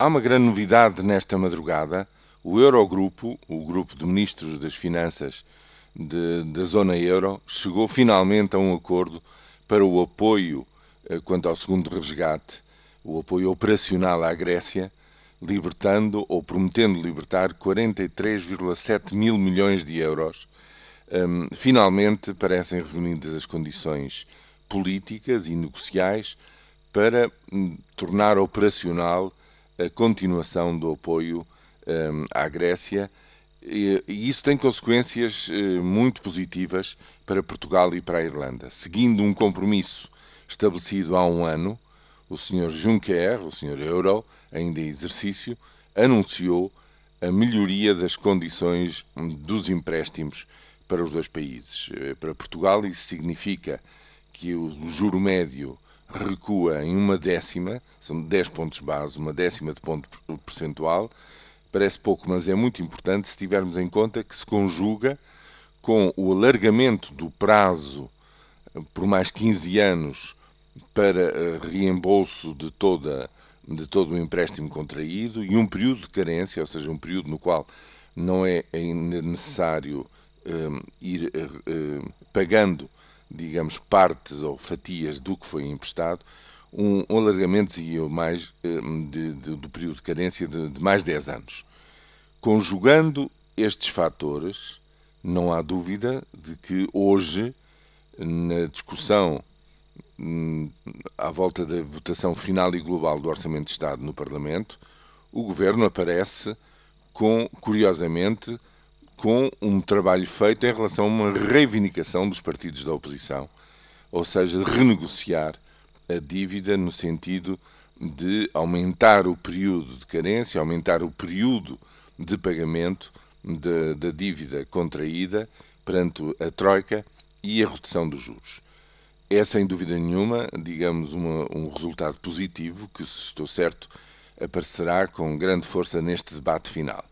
Há uma grande novidade nesta madrugada. O Eurogrupo, o grupo de ministros das Finanças de, da zona euro, chegou finalmente a um acordo para o apoio eh, quanto ao segundo resgate, o apoio operacional à Grécia, libertando ou prometendo libertar 43,7 mil milhões de euros. Um, finalmente parecem reunidas as condições políticas e negociais para um, tornar operacional a continuação do apoio um, à Grécia e, e, isso tem consequências uh, muito positivas para Portugal e para a Irlanda. Seguindo um compromisso estabelecido há um ano, o Sr. Juncker, o Sr. Euro, ainda em exercício, anunciou a melhoria das condições dos empréstimos para os dois países. Eh, para Portugal, isso significa que o juro médio recua em uma décima, são 10 pontos base, uma décima de ponto percentual. Parece pouco, mas é muito importante se tivermos em conta que se conjuga com o alargamento do prazo por mais 15 anos para eh, reembolso de, toda, de todo o empréstimo contraído e um período de carência, ou seja, um período no qual não é necessário um, eh, ir uh, pagando digamos, partes ou fatias do que foi emprestado, um, um alargamento e mais eh, de, de, do período de carência de, de mais 10 anos. Conjugando estes fatores, não há dúvida de que hoje, na discussão hum, à volta da votação final e global do Orçamento de Estado no Parlamento, o Governo aparece com, curiosamente, com um trabalho feito em relação a uma reivindicação dos partidos da oposição, ou seja, de renegociar a dívida no sentido de aumentar o período de carência, aumentar o período de pagamento da dívida contraída perante a Troika e a redução dos juros. É, sem dúvida nenhuma, digamos, uma, um resultado positivo que, se estou certo, aparecerá com grande força neste debate final.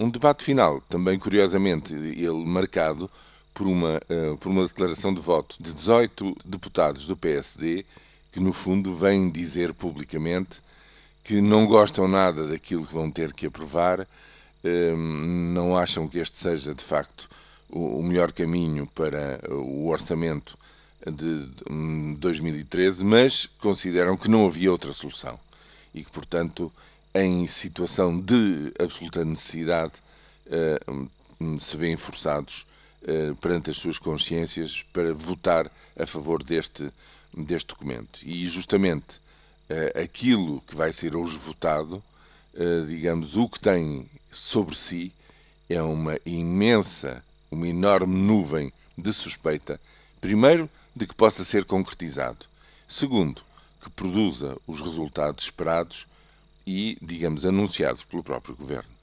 Um debate final, também curiosamente, ele marcado por uma, uh, por uma declaração de voto de 18 deputados do PSD, que no fundo vêm dizer publicamente que não gostam nada daquilo que vão ter que aprovar, uh, não acham que este seja de facto o, o melhor caminho para o orçamento de 2013, mas consideram que não havia outra solução e que, portanto, em situação de absoluta necessidade, eh, se veem forçados eh, perante as suas consciências para votar a favor deste, deste documento. E justamente eh, aquilo que vai ser hoje votado, digamos, o que tem sobre si é uma imensa, uma enorme nuvem de suspeita, primeiro, de que possa ser concretizado, segundo, que produza os resultados esperados e, digamos, anunciados pelo próprio governo.